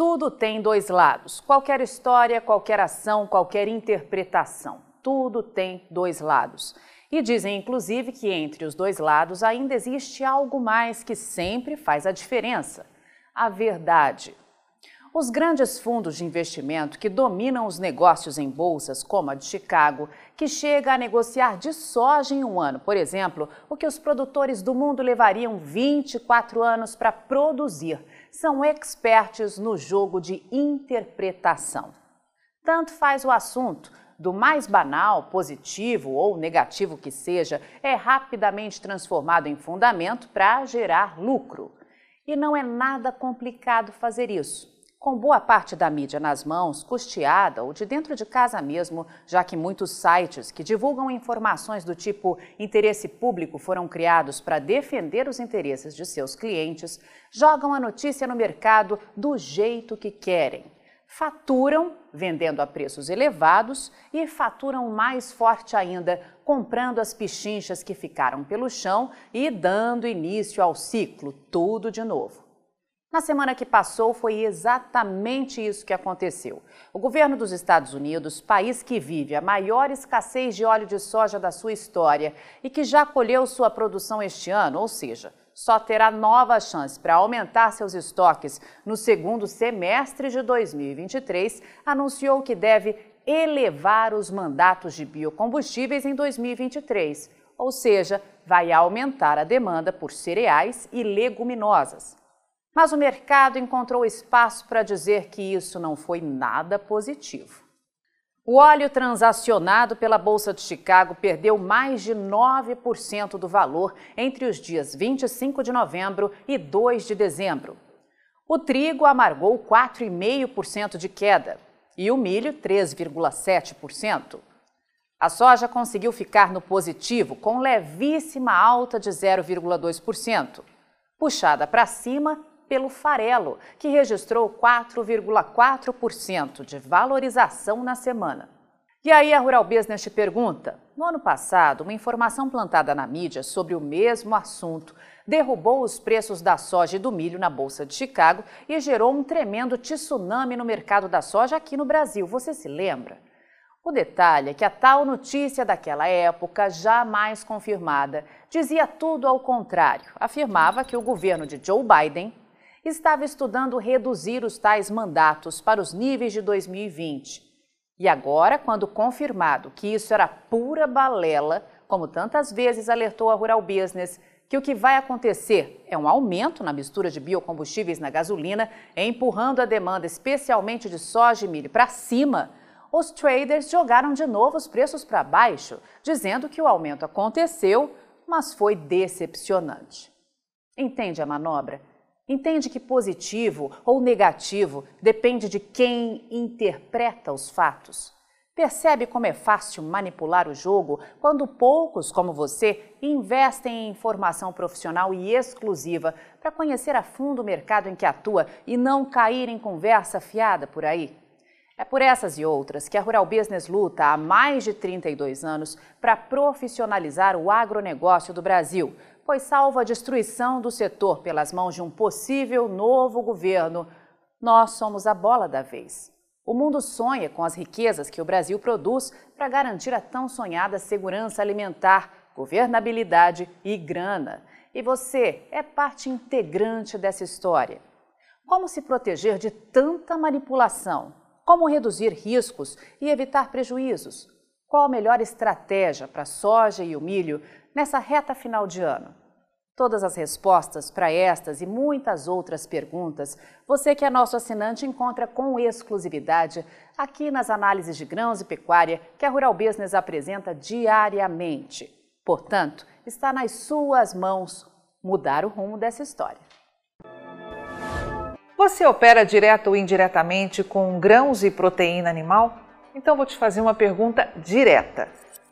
Tudo tem dois lados. Qualquer história, qualquer ação, qualquer interpretação. Tudo tem dois lados. E dizem, inclusive, que entre os dois lados ainda existe algo mais que sempre faz a diferença: a verdade. Os grandes fundos de investimento que dominam os negócios em bolsas, como a de Chicago, que chega a negociar de soja em um ano, por exemplo, o que os produtores do mundo levariam 24 anos para produzir são expertos no jogo de interpretação. Tanto faz o assunto, do mais banal, positivo ou negativo que seja, é rapidamente transformado em fundamento para gerar lucro. E não é nada complicado fazer isso. Com boa parte da mídia nas mãos, custeada ou de dentro de casa mesmo, já que muitos sites que divulgam informações do tipo interesse público foram criados para defender os interesses de seus clientes, jogam a notícia no mercado do jeito que querem. Faturam vendendo a preços elevados e faturam mais forte ainda comprando as pichinchas que ficaram pelo chão e dando início ao ciclo, tudo de novo. Na semana que passou, foi exatamente isso que aconteceu. O governo dos Estados Unidos, país que vive a maior escassez de óleo de soja da sua história e que já colheu sua produção este ano, ou seja, só terá nova chance para aumentar seus estoques no segundo semestre de 2023, anunciou que deve elevar os mandatos de biocombustíveis em 2023, ou seja, vai aumentar a demanda por cereais e leguminosas. Mas o mercado encontrou espaço para dizer que isso não foi nada positivo. O óleo transacionado pela Bolsa de Chicago perdeu mais de 9% do valor entre os dias 25 de novembro e 2 de dezembro. O trigo amargou 4,5% de queda e o milho 3,7%. A soja conseguiu ficar no positivo com levíssima alta de 0,2%, puxada para cima pelo farelo, que registrou 4,4% de valorização na semana. E aí a Rural Business te pergunta: no ano passado, uma informação plantada na mídia sobre o mesmo assunto derrubou os preços da soja e do milho na Bolsa de Chicago e gerou um tremendo tsunami no mercado da soja aqui no Brasil. Você se lembra? O detalhe é que a tal notícia daquela época, jamais confirmada, dizia tudo ao contrário. Afirmava que o governo de Joe Biden estava estudando reduzir os tais mandatos para os níveis de 2020. E agora, quando confirmado que isso era pura balela, como tantas vezes alertou a Rural Business, que o que vai acontecer é um aumento na mistura de biocombustíveis na gasolina, empurrando a demanda, especialmente de soja e milho, para cima, os traders jogaram de novo os preços para baixo, dizendo que o aumento aconteceu, mas foi decepcionante. Entende a manobra? Entende que positivo ou negativo depende de quem interpreta os fatos. Percebe como é fácil manipular o jogo quando poucos, como você, investem em informação profissional e exclusiva para conhecer a fundo o mercado em que atua e não cair em conversa fiada por aí? É por essas e outras que a Rural Business luta há mais de 32 anos para profissionalizar o agronegócio do Brasil pois salvo a destruição do setor pelas mãos de um possível novo governo, nós somos a bola da vez. O mundo sonha com as riquezas que o Brasil produz para garantir a tão sonhada segurança alimentar, governabilidade e grana. E você é parte integrante dessa história. Como se proteger de tanta manipulação? Como reduzir riscos e evitar prejuízos? Qual a melhor estratégia para soja e o milho nessa reta final de ano? Todas as respostas para estas e muitas outras perguntas, você que é nosso assinante encontra com exclusividade aqui nas análises de grãos e pecuária que a Rural Business apresenta diariamente. Portanto, está nas suas mãos mudar o rumo dessa história. Você opera direto ou indiretamente com grãos e proteína animal? Então vou te fazer uma pergunta direta.